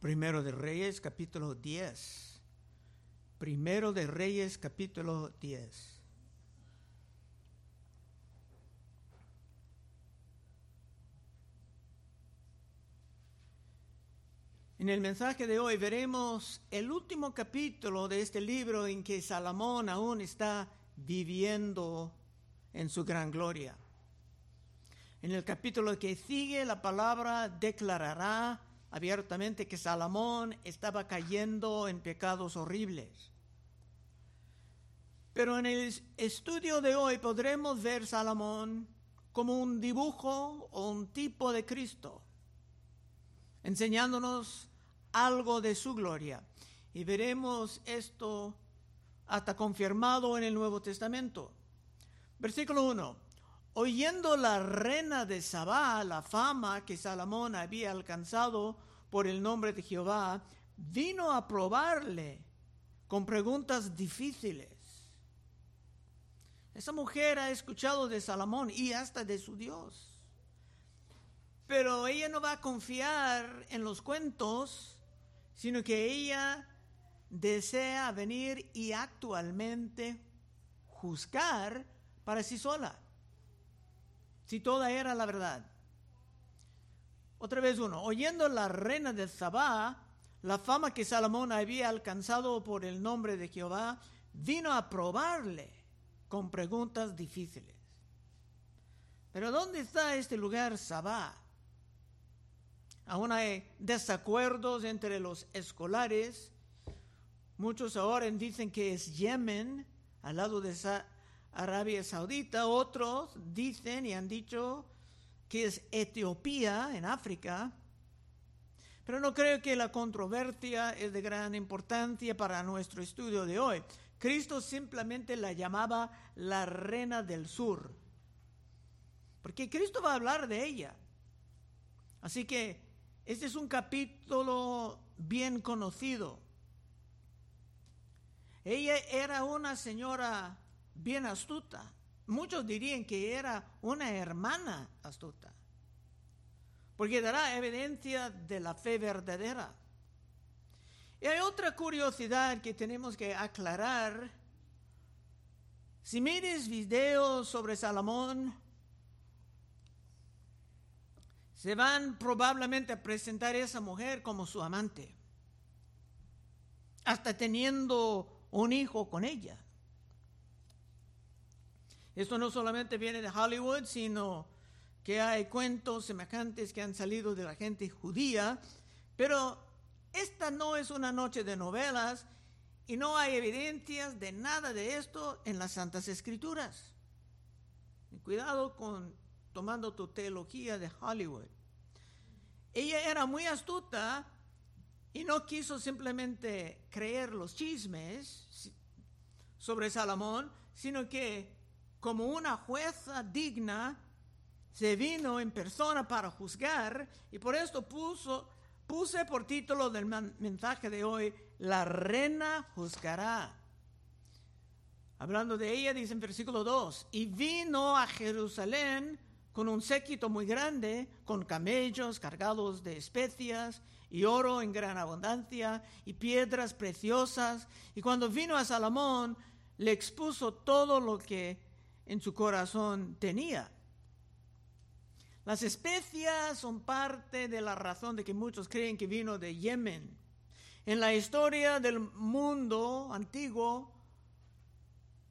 Primero de Reyes, capítulo 10. Primero de Reyes, capítulo 10. En el mensaje de hoy veremos el último capítulo de este libro en que Salomón aún está viviendo en su gran gloria. En el capítulo que sigue, la palabra declarará abiertamente que Salomón estaba cayendo en pecados horribles. Pero en el estudio de hoy podremos ver Salomón como un dibujo o un tipo de Cristo, enseñándonos algo de su gloria. Y veremos esto hasta confirmado en el Nuevo Testamento. Versículo 1. Oyendo la reina de Sabá la fama que Salomón había alcanzado por el nombre de Jehová, vino a probarle con preguntas difíciles. Esa mujer ha escuchado de Salomón y hasta de su Dios. Pero ella no va a confiar en los cuentos sino que ella desea venir y actualmente juzgar para sí sola, si toda era la verdad. Otra vez uno, oyendo la reina de Zabá, la fama que Salomón había alcanzado por el nombre de Jehová, vino a probarle con preguntas difíciles. Pero ¿dónde está este lugar Sabá? Aún hay desacuerdos entre los escolares. Muchos ahora dicen que es Yemen, al lado de Arabia Saudita. Otros dicen y han dicho que es Etiopía, en África. Pero no creo que la controversia es de gran importancia para nuestro estudio de hoy. Cristo simplemente la llamaba la reina del sur. Porque Cristo va a hablar de ella. Así que este es un capítulo bien conocido. Ella era una señora bien astuta. Muchos dirían que era una hermana astuta, porque dará evidencia de la fe verdadera. Y hay otra curiosidad que tenemos que aclarar. Si mires videos sobre Salomón, se van probablemente a presentar a esa mujer como su amante, hasta teniendo un hijo con ella. Esto no solamente viene de Hollywood, sino que hay cuentos semejantes que han salido de la gente judía, pero esta no es una noche de novelas y no hay evidencias de nada de esto en las Santas Escrituras. cuidado con tomando tu teología de Hollywood. Ella era muy astuta y no quiso simplemente creer los chismes sobre Salomón, sino que como una jueza digna se vino en persona para juzgar y por esto puso, puse por título del mensaje de hoy, la reina juzgará. Hablando de ella, dice en versículo 2, y vino a Jerusalén con un séquito muy grande, con camellos cargados de especias y oro en gran abundancia y piedras preciosas. Y cuando vino a Salomón, le expuso todo lo que en su corazón tenía. Las especias son parte de la razón de que muchos creen que vino de Yemen. En la historia del mundo antiguo,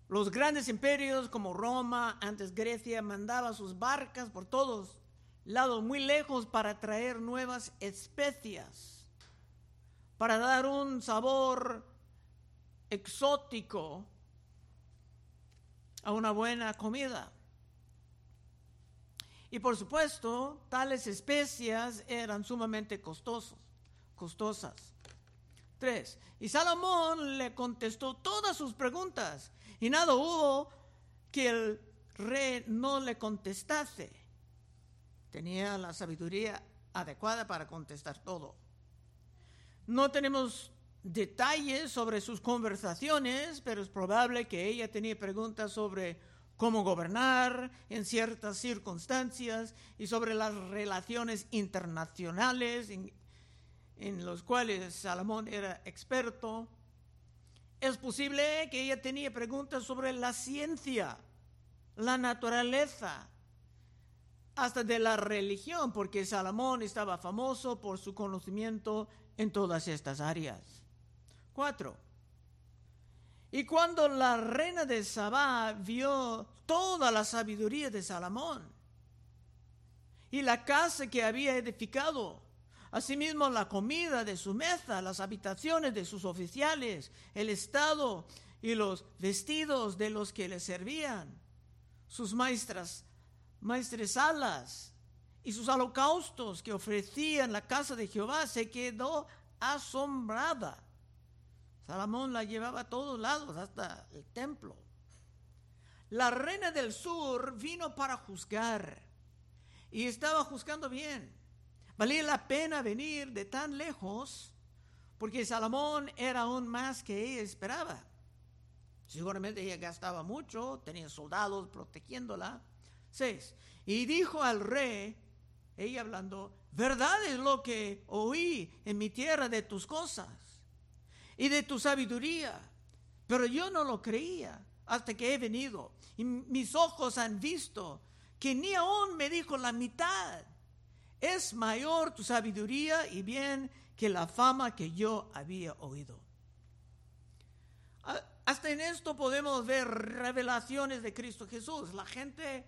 los grandes imperios como Roma, antes Grecia, mandaban sus barcas por todos lados, muy lejos, para traer nuevas especias, para dar un sabor exótico a una buena comida. Y por supuesto, tales especias eran sumamente costosos, costosas. Tres. Y Salomón le contestó todas sus preguntas y nada hubo que el rey no le contestase. Tenía la sabiduría adecuada para contestar todo. No tenemos detalles sobre sus conversaciones, pero es probable que ella tenía preguntas sobre cómo gobernar en ciertas circunstancias y sobre las relaciones internacionales en los cuales Salomón era experto. Es posible que ella tenía preguntas sobre la ciencia, la naturaleza, hasta de la religión, porque Salomón estaba famoso por su conocimiento en todas estas áreas. Y cuando la reina de Sabá vio toda la sabiduría de Salomón y la casa que había edificado, asimismo la comida de su mesa, las habitaciones de sus oficiales, el estado y los vestidos de los que le servían, sus maestras maestresalas y sus holocaustos que ofrecían la casa de Jehová, se quedó asombrada. Salomón la llevaba a todos lados, hasta el templo. La reina del sur vino para juzgar y estaba juzgando bien. Valía la pena venir de tan lejos porque Salomón era aún más que ella esperaba. Seguramente ella gastaba mucho, tenía soldados protegiéndola. 6. Y dijo al rey, ella hablando, verdad es lo que oí en mi tierra de tus cosas y de tu sabiduría, pero yo no lo creía hasta que he venido y mis ojos han visto que ni aún me dijo la mitad. Es mayor tu sabiduría y bien que la fama que yo había oído. Hasta en esto podemos ver revelaciones de Cristo Jesús. La gente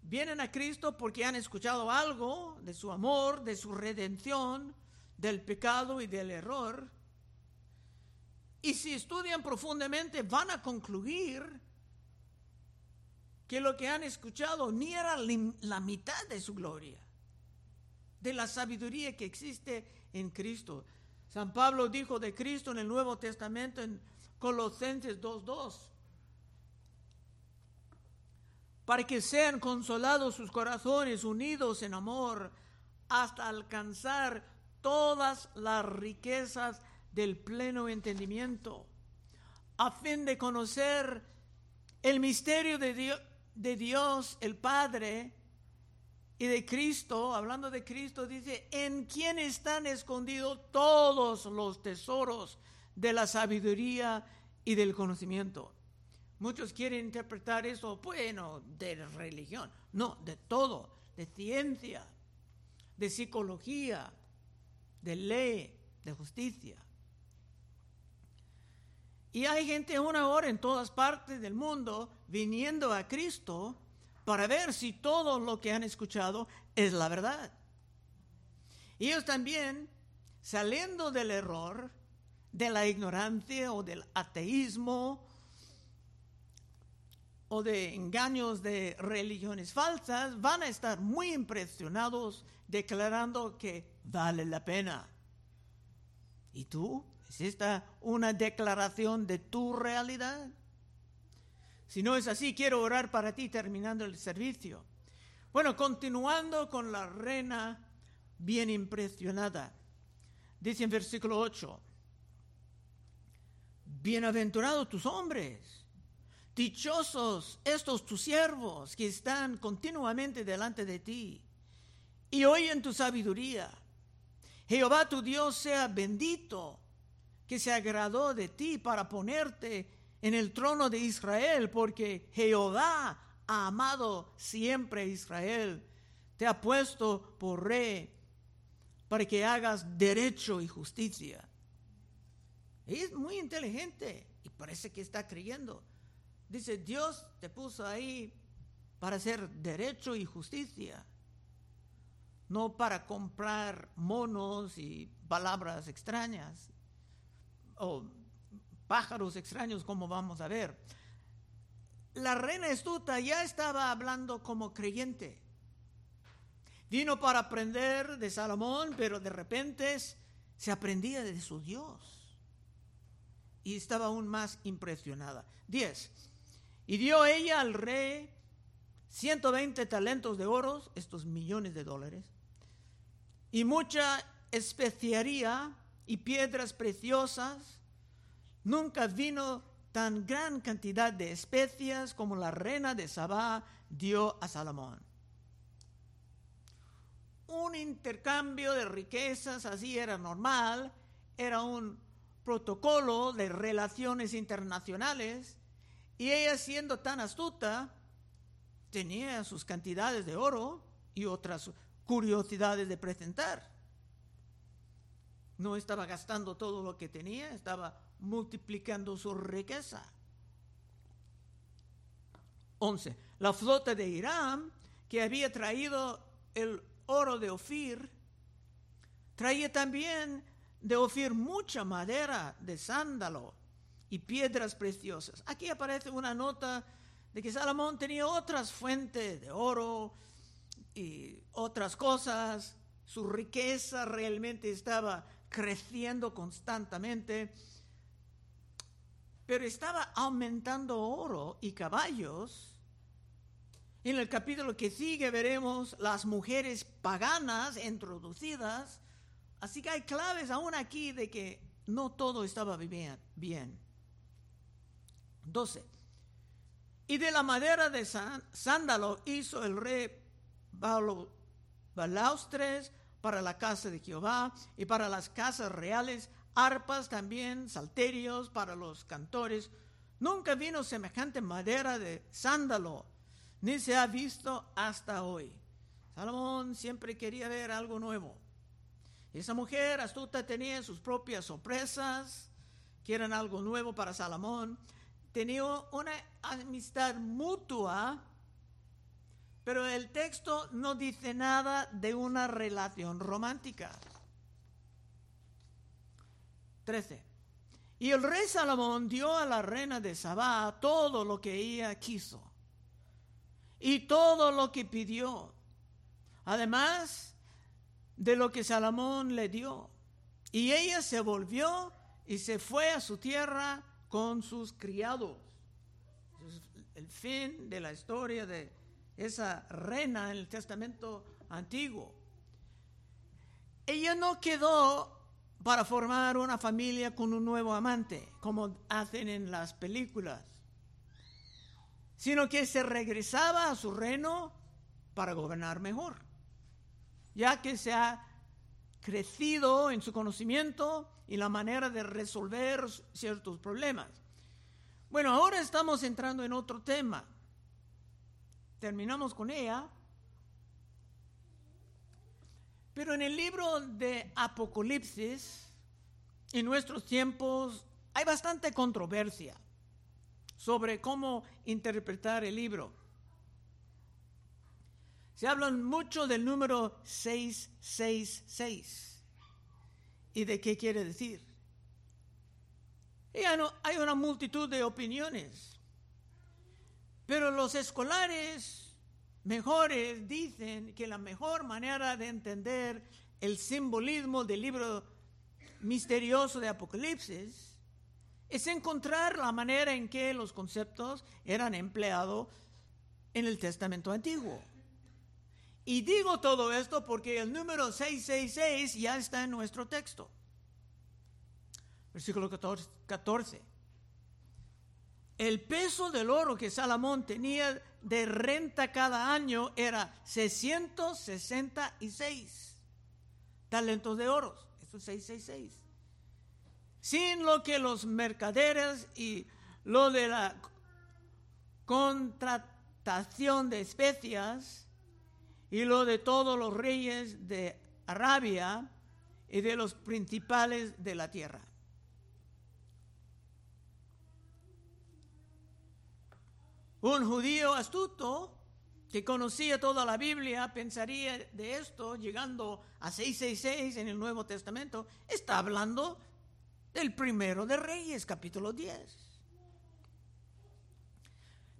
vienen a Cristo porque han escuchado algo de su amor, de su redención, del pecado y del error. Y si estudian profundamente van a concluir que lo que han escuchado ni era la mitad de su gloria, de la sabiduría que existe en Cristo. San Pablo dijo de Cristo en el Nuevo Testamento en Colosenses 2.2 para que sean consolados sus corazones unidos en amor hasta alcanzar todas las riquezas del pleno entendimiento, a fin de conocer el misterio de Dios, de Dios el Padre y de Cristo, hablando de Cristo, dice, en quien están escondidos todos los tesoros de la sabiduría y del conocimiento. Muchos quieren interpretar eso, bueno, de religión. No, de todo, de ciencia, de psicología, de ley, de justicia. Y hay gente una hora en todas partes del mundo viniendo a Cristo para ver si todo lo que han escuchado es la verdad. Ellos también, saliendo del error, de la ignorancia o del ateísmo o de engaños de religiones falsas, van a estar muy impresionados declarando que vale la pena. ¿Y tú? ¿Es esta una declaración de tu realidad? Si no es así, quiero orar para ti terminando el servicio. Bueno, continuando con la reina bien impresionada. Dice en versículo 8, bienaventurados tus hombres Dichosos estos tus siervos que están continuamente delante de ti y oyen tu sabiduría. Jehová tu Dios sea bendito, que se agradó de ti para ponerte en el trono de Israel, porque Jehová ha amado siempre a Israel, te ha puesto por rey para que hagas derecho y justicia. Es muy inteligente y parece que está creyendo. Dice, Dios te puso ahí para hacer derecho y justicia, no para comprar monos y palabras extrañas o pájaros extraños como vamos a ver. La reina astuta ya estaba hablando como creyente. Vino para aprender de Salomón, pero de repente se aprendía de su Dios. Y estaba aún más impresionada. 10. Y dio ella al rey 120 talentos de oro, estos millones de dólares, y mucha especiaría y piedras preciosas. Nunca vino tan gran cantidad de especias como la reina de Sabá dio a Salomón. un intercambio de riquezas, así era normal, era un protocolo de relaciones internacionales, y ella siendo tan astuta, tenía sus cantidades de oro y otras curiosidades de presentar. No estaba gastando todo lo que tenía, estaba multiplicando su riqueza. 11. La flota de Irán, que había traído el oro de Ofir, traía también de Ofir mucha madera de sándalo y piedras preciosas. Aquí aparece una nota de que Salomón tenía otras fuentes de oro y otras cosas. Su riqueza realmente estaba creciendo constantemente, pero estaba aumentando oro y caballos. En el capítulo que sigue veremos las mujeres paganas introducidas, así que hay claves aún aquí de que no todo estaba bien. 12. Y de la madera de sándalo hizo el rey balaustres para la casa de Jehová y para las casas reales, arpas también, salterios para los cantores. Nunca vino semejante madera de sándalo, ni se ha visto hasta hoy. Salomón siempre quería ver algo nuevo. Esa mujer astuta tenía sus propias sorpresas, que eran algo nuevo para Salomón. Tenía una amistad mutua pero el texto no dice nada de una relación romántica. 13. Y el rey Salomón dio a la reina de Sabá todo lo que ella quiso y todo lo que pidió, además de lo que Salomón le dio. Y ella se volvió y se fue a su tierra con sus criados. El fin de la historia de esa reina en el Testamento Antiguo. Ella no quedó para formar una familia con un nuevo amante, como hacen en las películas, sino que se regresaba a su reino para gobernar mejor, ya que se ha crecido en su conocimiento y la manera de resolver ciertos problemas. Bueno, ahora estamos entrando en otro tema terminamos con ella. Pero en el libro de Apocalipsis, en nuestros tiempos, hay bastante controversia sobre cómo interpretar el libro. Se habla mucho del número 666 y de qué quiere decir. Y hay una multitud de opiniones. Pero los escolares mejores dicen que la mejor manera de entender el simbolismo del libro misterioso de Apocalipsis es encontrar la manera en que los conceptos eran empleados en el Testamento Antiguo. Y digo todo esto porque el número 666 ya está en nuestro texto. Versículo 14. El peso del oro que Salomón tenía de renta cada año era 666 talentos de oro. Eso es 666. Sin lo que los mercaderes y lo de la contratación de especias y lo de todos los reyes de Arabia y de los principales de la tierra. Un judío astuto que conocía toda la Biblia pensaría de esto, llegando a 666 en el Nuevo Testamento, está hablando del primero de Reyes, capítulo 10.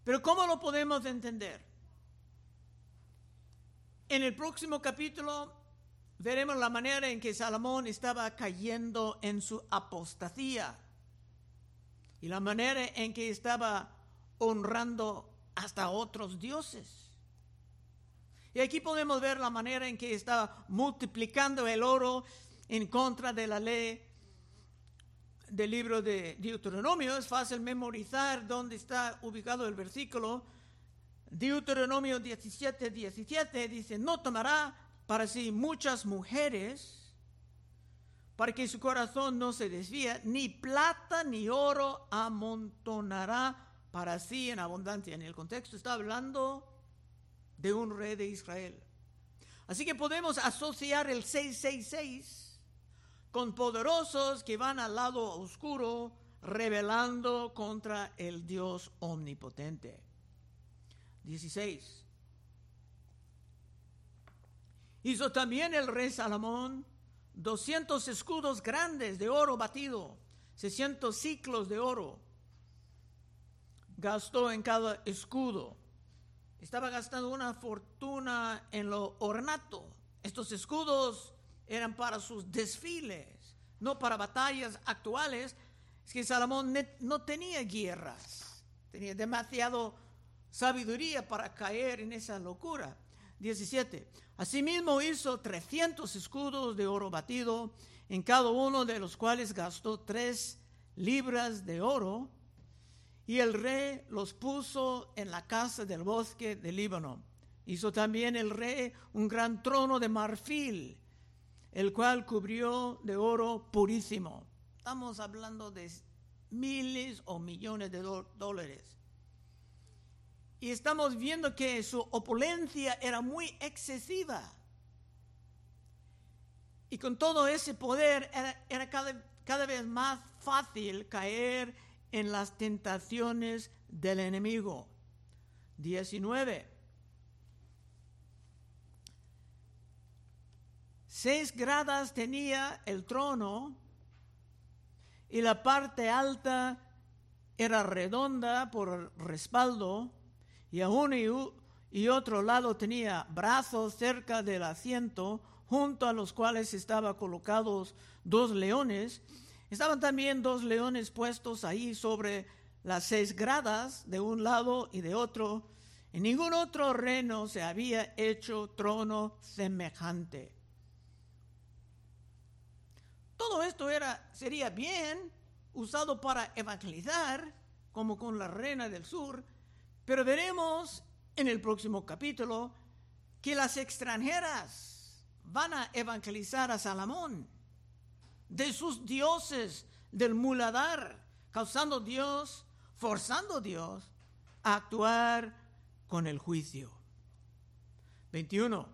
Pero ¿cómo lo podemos entender? En el próximo capítulo veremos la manera en que Salomón estaba cayendo en su apostasía y la manera en que estaba honrando hasta otros dioses. Y aquí podemos ver la manera en que está multiplicando el oro en contra de la ley del libro de Deuteronomio. Es fácil memorizar dónde está ubicado el versículo. Deuteronomio 17, 17 dice, no tomará para sí muchas mujeres, para que su corazón no se desvíe, ni plata ni oro amontonará para sí en abundancia. En el contexto está hablando de un rey de Israel. Así que podemos asociar el 666 con poderosos que van al lado oscuro, rebelando contra el Dios omnipotente. 16. Hizo también el rey Salomón 200 escudos grandes de oro batido, 600 ciclos de oro. Gastó en cada escudo. Estaba gastando una fortuna en lo ornato. Estos escudos eran para sus desfiles, no para batallas actuales. Es que Salomón no tenía guerras, tenía demasiado sabiduría para caer en esa locura. 17. Asimismo hizo 300 escudos de oro batido, en cada uno de los cuales gastó tres libras de oro, y el rey los puso en la casa del bosque de Líbano. Hizo también el rey un gran trono de marfil, el cual cubrió de oro purísimo. Estamos hablando de miles o millones de dólares. Y estamos viendo que su opulencia era muy excesiva. Y con todo ese poder era, cada, cada vez más fácil caer en las tentaciones del enemigo. 19. Seis gradas tenía el trono y la parte alta era redonda por respaldo y a uno y otro lado tenía brazos cerca del asiento, junto a los cuales estaban colocados dos leones. Estaban también dos leones puestos ahí sobre las seis gradas de un lado y de otro. En ningún otro reino se había hecho trono semejante. Todo esto era, sería bien usado para evangelizar, como con la reina del sur, pero veremos en el próximo capítulo que las extranjeras van a evangelizar a Salomón de sus dioses del muladar, causando Dios, forzando Dios a actuar con el juicio. 21.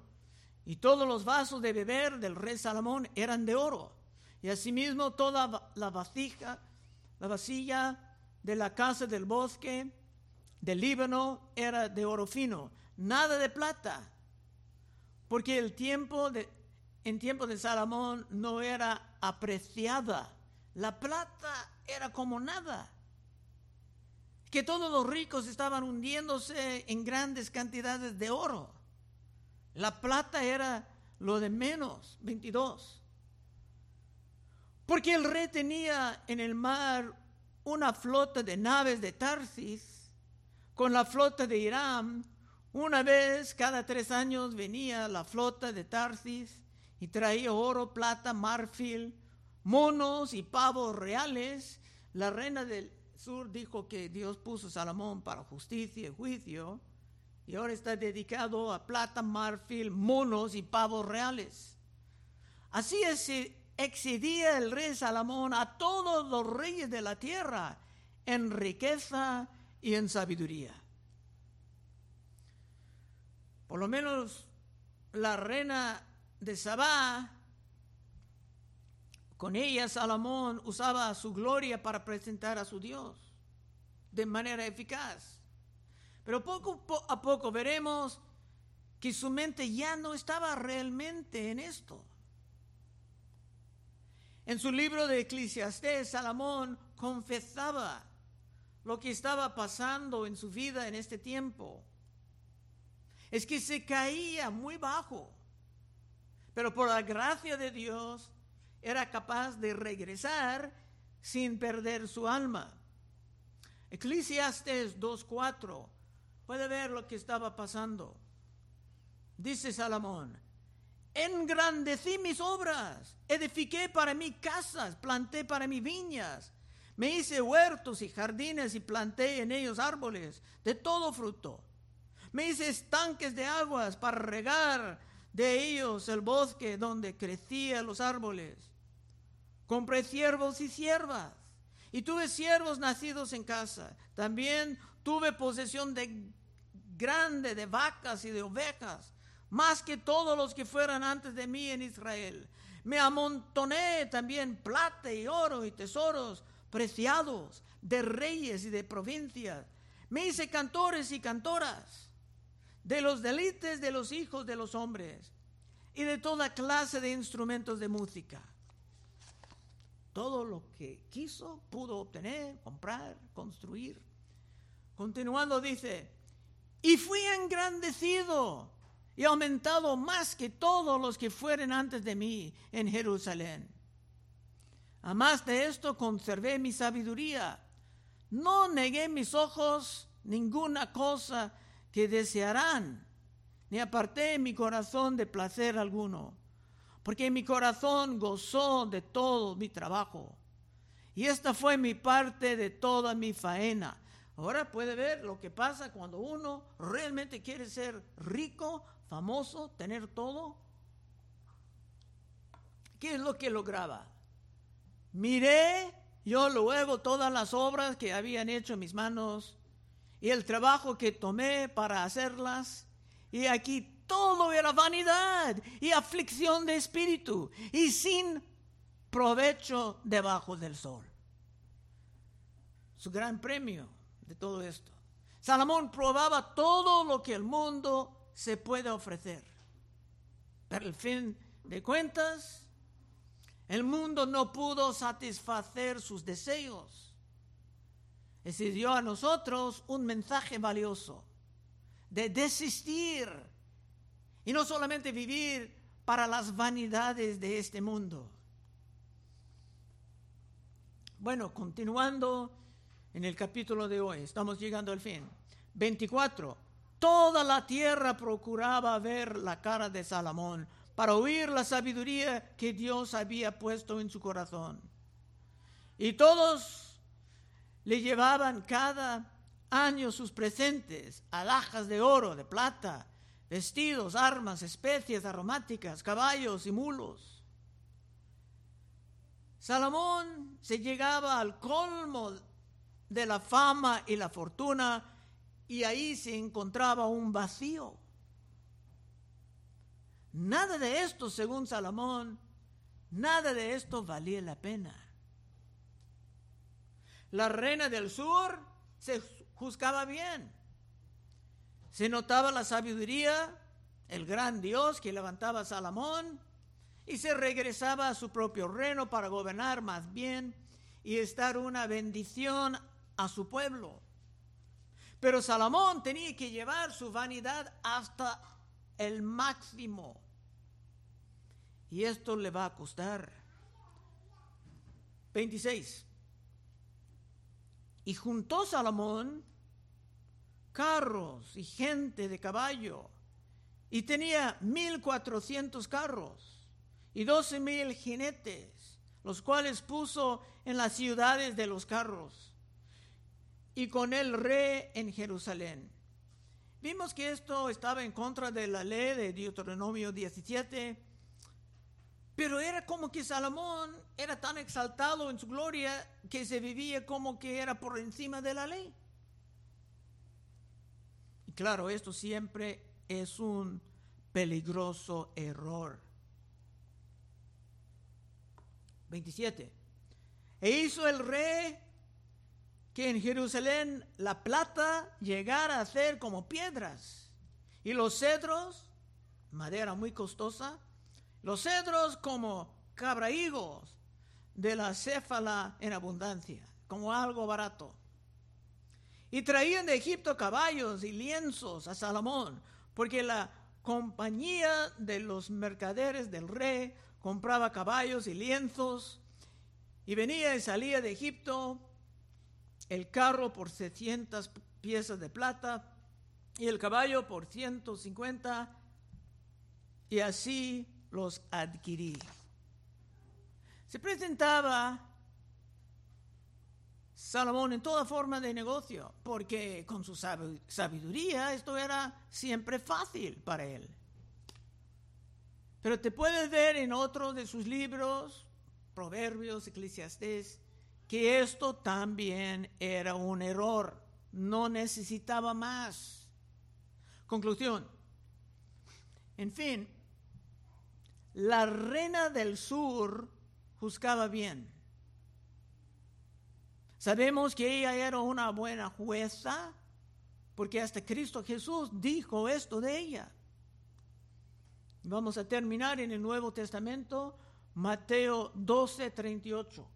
Y todos los vasos de beber del rey Salomón eran de oro, y asimismo toda la vasija, la vasilla de la casa del bosque del Líbano era de oro fino, nada de plata, porque el tiempo de, en tiempo de Salomón no era apreciada. La plata era como nada. Que todos los ricos estaban hundiéndose en grandes cantidades de oro. La plata era lo de menos, 22. Porque el rey tenía en el mar una flota de naves de Tarsis con la flota de Irán. Una vez cada tres años venía la flota de Tarsis y traía oro, plata, marfil, monos y pavos reales. La reina del sur dijo que Dios puso a Salomón para justicia y juicio y ahora está dedicado a plata, marfil, monos y pavos reales. Así excedía el rey Salomón a todos los reyes de la tierra en riqueza y en sabiduría. Por lo menos la reina de Sabá, con ella Salomón usaba su gloria para presentar a su Dios de manera eficaz. Pero poco a poco veremos que su mente ya no estaba realmente en esto. En su libro de Eclesiastés, Salomón confesaba lo que estaba pasando en su vida en este tiempo. Es que se caía muy bajo, pero por la gracia de Dios era capaz de regresar sin perder su alma. Eclesiastes 2.4 puede ver lo que estaba pasando. Dice Salomón, engrandecí mis obras, edifiqué para mí casas, planté para mí viñas, me hice huertos y jardines y planté en ellos árboles de todo fruto. Me hice estanques de aguas para regar de ellos el bosque donde crecían los árboles. Compré siervos y siervas, y tuve siervos nacidos en casa. También tuve posesión de grande de vacas y de ovejas, más que todos los que fueran antes de mí en Israel. Me amontoné también plata y oro y tesoros preciados de reyes y de provincias. Me hice cantores y cantoras de los delites de los hijos de los hombres y de toda clase de instrumentos de música. Todo lo que quiso pudo obtener, comprar, construir. Continuando dice, y fui engrandecido y aumentado más que todos los que fueren antes de mí en Jerusalén. A más de esto conservé mi sabiduría. No negué mis ojos ninguna cosa que desearán, ni aparté mi corazón de placer alguno, porque mi corazón gozó de todo mi trabajo. Y esta fue mi parte de toda mi faena Ahora puede ver lo que pasa cuando uno realmente quiere ser rico, famoso, tener todo. ¿Qué es lo que lograba? Miré yo luego todas las obras que habían hecho mis manos y el trabajo que tomé para hacerlas. Y aquí todo era vanidad y aflicción de espíritu y sin provecho debajo del sol. Su gran premio de todo esto. Salomón probaba todo lo que el mundo se puede ofrecer. Pero al fin de cuentas, el mundo no pudo satisfacer sus deseos. Decidió a nosotros un mensaje valioso de desistir y no solamente vivir para las vanidades de este mundo. Bueno, continuando en el capítulo de hoy. Estamos llegando al fin. 24. Toda la tierra procuraba ver la cara de Salomón para oír la sabiduría que Dios había puesto en su corazón. Y todos le llevaban cada año sus presentes, alhajas de oro, de plata, vestidos, armas, especies aromáticas, caballos y mulos. Salomón se llegaba al colmo de la fama y la fortuna y ahí se encontraba un vacío. Nada de esto, según Salomón, nada de esto valía la pena. La reina del sur se juzgaba bien. Se notaba la sabiduría, el gran Dios que levantaba a Salomón, y se regresaba a su propio reino para gobernar más bien y estar una bendición a su pueblo. Pero Salomón tenía que llevar su vanidad hasta el máximo. Y esto le va a costar. 26. Y juntó Salomón carros y gente de caballo. Y tenía mil cuatrocientos carros y doce mil jinetes, los cuales puso en las ciudades de los carros y con el rey en Jerusalén. Vimos que esto estaba en contra de la ley de Deuteronomio 17, pero era como que Salomón era tan exaltado en su gloria que se vivía como que era por encima de la ley. Y claro, esto siempre es un peligroso error. 27. E hizo el rey que en Jerusalén la plata llegara a ser como piedras y los cedros, madera muy costosa, los cedros como cabraigos de la céfala en abundancia, como algo barato. Y traían de Egipto caballos y lienzos a Salomón, porque la compañía de los mercaderes del rey compraba caballos y lienzos, y venía y salía de Egipto el carro por 600 piezas de plata y el caballo por 150 y así los adquirí. Se presentaba Salomón en toda forma de negocio, porque con su sabiduría esto era siempre fácil para él. Pero te puedes ver en otro de sus libros, Proverbios, Eclesiastés, que esto también era un error. No necesitaba más. Conclusión. En fin, la reina del sur juzgaba bien. Sabemos que ella era una buena jueza porque hasta Cristo Jesús dijo esto de ella. Vamos a terminar en el Nuevo Testamento, Mateo 12, 38.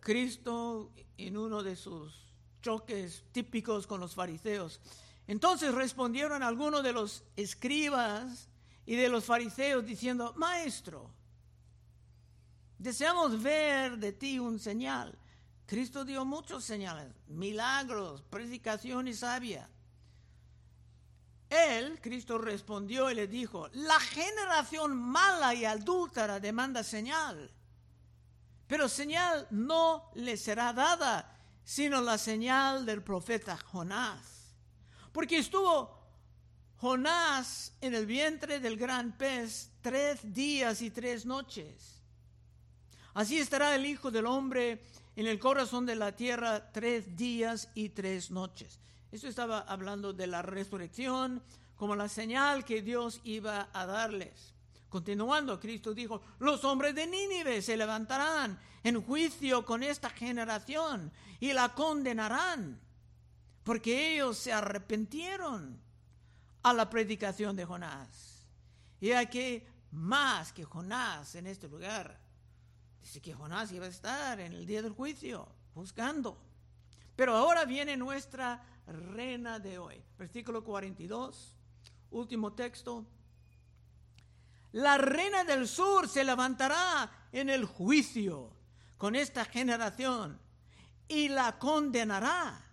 Cristo en uno de sus choques típicos con los fariseos. Entonces respondieron algunos de los escribas y de los fariseos diciendo, Maestro, deseamos ver de ti un señal. Cristo dio muchos señales, milagros, predicación y sabia. Él, Cristo respondió y le dijo, la generación mala y adúltera demanda señal, pero señal no le será dada, sino la señal del profeta Jonás. Porque estuvo Jonás en el vientre del gran pez tres días y tres noches. Así estará el Hijo del Hombre en el corazón de la tierra tres días y tres noches. Esto estaba hablando de la resurrección como la señal que Dios iba a darles. Continuando, Cristo dijo, los hombres de Nínive se levantarán en juicio con esta generación y la condenarán, porque ellos se arrepintieron a la predicación de Jonás. Y aquí más que Jonás en este lugar. Dice que Jonás iba a estar en el día del juicio, buscando. Pero ahora viene nuestra reina de hoy. Versículo 42, último texto. La reina del sur se levantará en el juicio con esta generación y la condenará,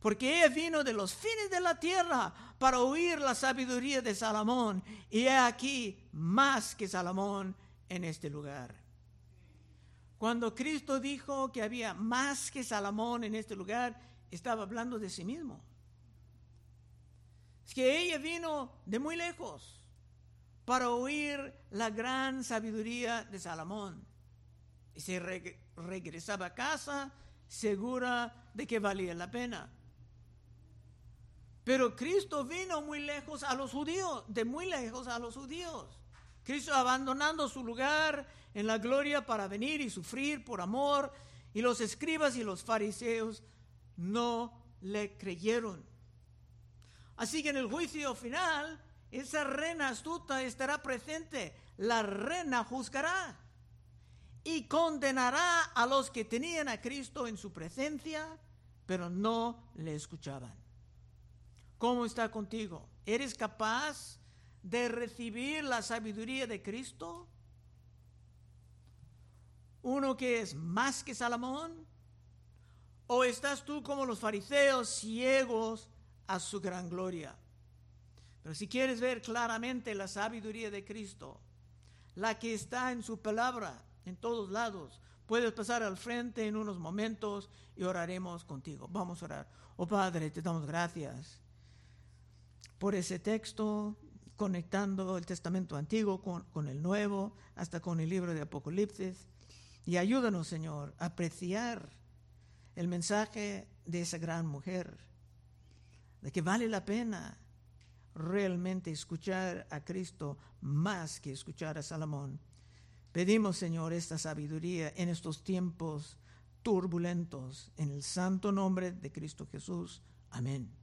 porque ella vino de los fines de la tierra para oír la sabiduría de Salomón, y he aquí más que Salomón en este lugar. Cuando Cristo dijo que había más que Salomón en este lugar, estaba hablando de sí mismo. Es que ella vino de muy lejos para oír la gran sabiduría de Salomón. Y se regresaba a casa segura de que valía la pena. Pero Cristo vino muy lejos a los judíos, de muy lejos a los judíos. Cristo abandonando su lugar en la gloria para venir y sufrir por amor. Y los escribas y los fariseos no le creyeron. Así que en el juicio final, esa reina astuta estará presente. La reina juzgará y condenará a los que tenían a Cristo en su presencia, pero no le escuchaban. ¿Cómo está contigo? ¿Eres capaz de recibir la sabiduría de Cristo? Uno que es más que Salomón, ¿O estás tú como los fariseos ciegos a su gran gloria? Pero si quieres ver claramente la sabiduría de Cristo, la que está en su palabra en todos lados, puedes pasar al frente en unos momentos y oraremos contigo. Vamos a orar. Oh Padre, te damos gracias por ese texto, conectando el Testamento Antiguo con, el Nuevo, hasta con el libro de Apocalipsis. Y ayúdanos, Señor, a apreciar el mensaje de esa gran mujer, de que vale la pena realmente escuchar a Cristo más que escuchar a Salomón. Pedimos, Señor, esta sabiduría en estos tiempos turbulentos, en el santo nombre de Cristo Jesús. Amén.